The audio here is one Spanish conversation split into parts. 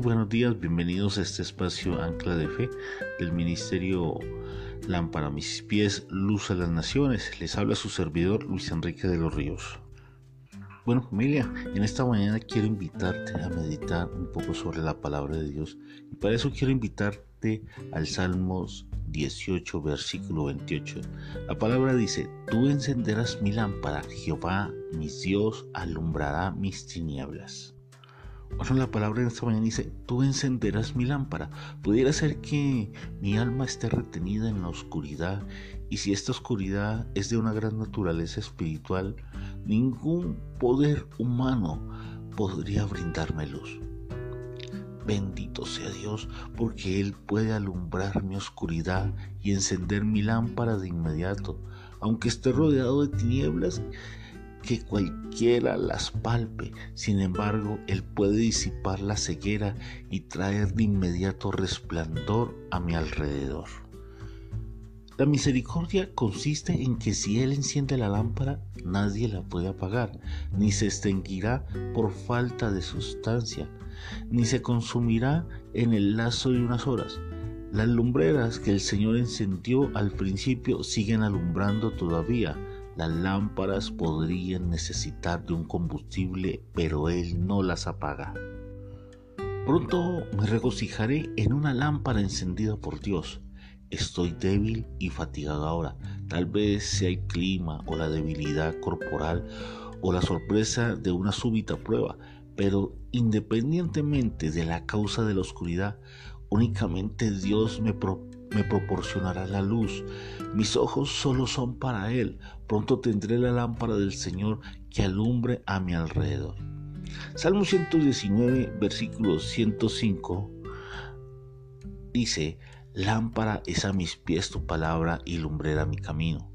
Buenos días, bienvenidos a este espacio Ancla de Fe del Ministerio Lámpara mis pies, luz a las naciones. Les habla su servidor Luis Enrique de los Ríos. Bueno familia, en esta mañana quiero invitarte a meditar un poco sobre la palabra de Dios y para eso quiero invitarte al Salmos 18, versículo 28. La palabra dice, tú encenderás mi lámpara, Jehová, mi Dios, alumbrará mis tinieblas. Bueno, la palabra en esta mañana dice, tú encenderás mi lámpara. Pudiera ser que mi alma esté retenida en la oscuridad y si esta oscuridad es de una gran naturaleza espiritual, ningún poder humano podría brindarme luz. Bendito sea Dios, porque Él puede alumbrar mi oscuridad y encender mi lámpara de inmediato, aunque esté rodeado de tinieblas que cualquiera las palpe. Sin embargo, Él puede disipar la ceguera y traer de inmediato resplandor a mi alrededor. La misericordia consiste en que si Él enciende la lámpara, nadie la puede apagar, ni se extinguirá por falta de sustancia, ni se consumirá en el lazo de unas horas. Las lumbreras que el Señor encendió al principio siguen alumbrando todavía, las lámparas podrían necesitar de un combustible, pero Él no las apaga. Pronto me regocijaré en una lámpara encendida por Dios. Estoy débil y fatigado ahora. Tal vez sea el clima o la debilidad corporal o la sorpresa de una súbita prueba, pero independientemente de la causa de la oscuridad, únicamente Dios me, propone me proporcionará la luz. Mis ojos solo son para Él. Pronto tendré la lámpara del Señor que alumbre a mi alrededor. Salmo 119, versículo 105 dice, Lámpara es a mis pies tu palabra y lumbrera mi camino.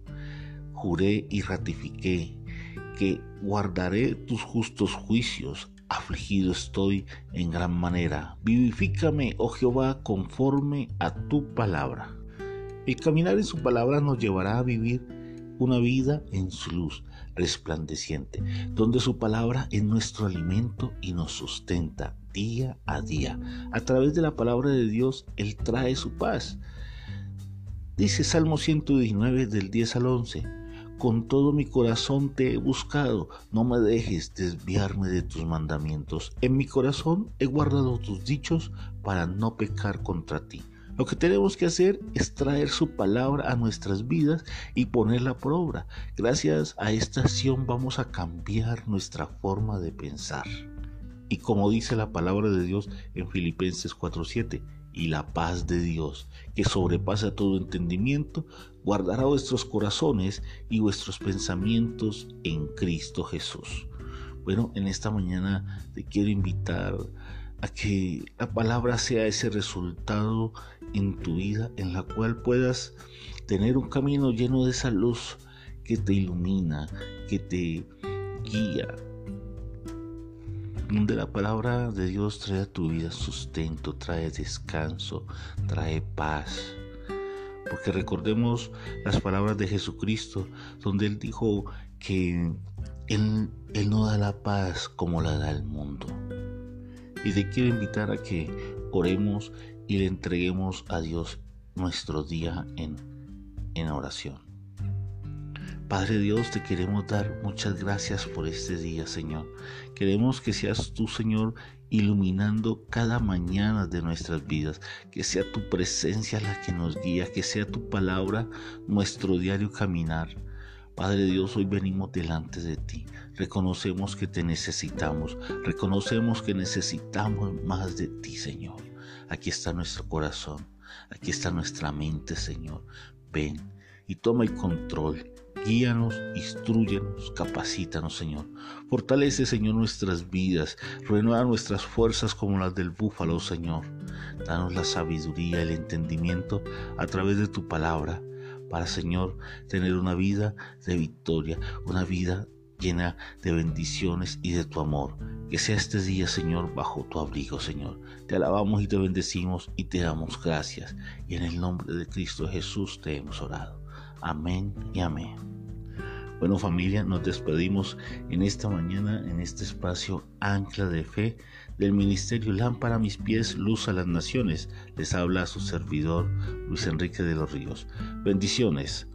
Juré y ratifiqué que guardaré tus justos juicios afligido estoy en gran manera. Vivifícame, oh Jehová, conforme a tu palabra. El caminar en su palabra nos llevará a vivir una vida en su luz resplandeciente, donde su palabra es nuestro alimento y nos sustenta día a día. A través de la palabra de Dios, Él trae su paz. Dice Salmo 119 del 10 al 11 con todo mi corazón te he buscado, no me dejes desviarme de tus mandamientos. En mi corazón he guardado tus dichos para no pecar contra ti. Lo que tenemos que hacer es traer su palabra a nuestras vidas y ponerla por obra. Gracias a esta acción vamos a cambiar nuestra forma de pensar. Y como dice la palabra de Dios en Filipenses 4:7, y la paz de Dios, que sobrepasa todo entendimiento, guardará vuestros corazones y vuestros pensamientos en Cristo Jesús. Bueno, en esta mañana te quiero invitar a que la palabra sea ese resultado en tu vida en la cual puedas tener un camino lleno de esa luz que te ilumina, que te guía, donde la palabra de Dios trae a tu vida sustento, trae descanso, trae paz. Porque recordemos las palabras de Jesucristo, donde Él dijo que Él, no da la paz como la da el mundo. Y te quiero invitar a que oremos y le entreguemos a Dios nuestro día en, en oración. Padre Dios, te queremos dar muchas gracias por este día, Señor. Queremos que seas tú, Señor, iluminando cada mañana de nuestras vidas, que sea tu presencia la que nos guía, que sea tu palabra nuestro diario caminar. Padre Dios, hoy venimos delante de ti. Reconocemos que te necesitamos. Reconocemos que necesitamos más de ti, Señor. Aquí está nuestro corazón. Aquí está nuestra mente, Señor. Ven y toma el control Guíanos, instruyenos, capacítanos, Señor. Fortalece, Señor, nuestras vidas. Renueva nuestras fuerzas como las del búfalo, Señor. Danos la sabiduría, el entendimiento a través de tu palabra para, Señor, tener una vida de victoria, una vida llena de bendiciones y de tu amor. Que sea este día, Señor, bajo tu abrigo, Señor. Te alabamos y te bendecimos y te damos gracias. Y en el nombre de Cristo Jesús te hemos orado. Amén y amén. Bueno familia, nos despedimos en esta mañana, en este espacio Ancla de Fe del Ministerio Lámpara a mis pies, luz a las naciones. Les habla su servidor Luis Enrique de los Ríos. Bendiciones.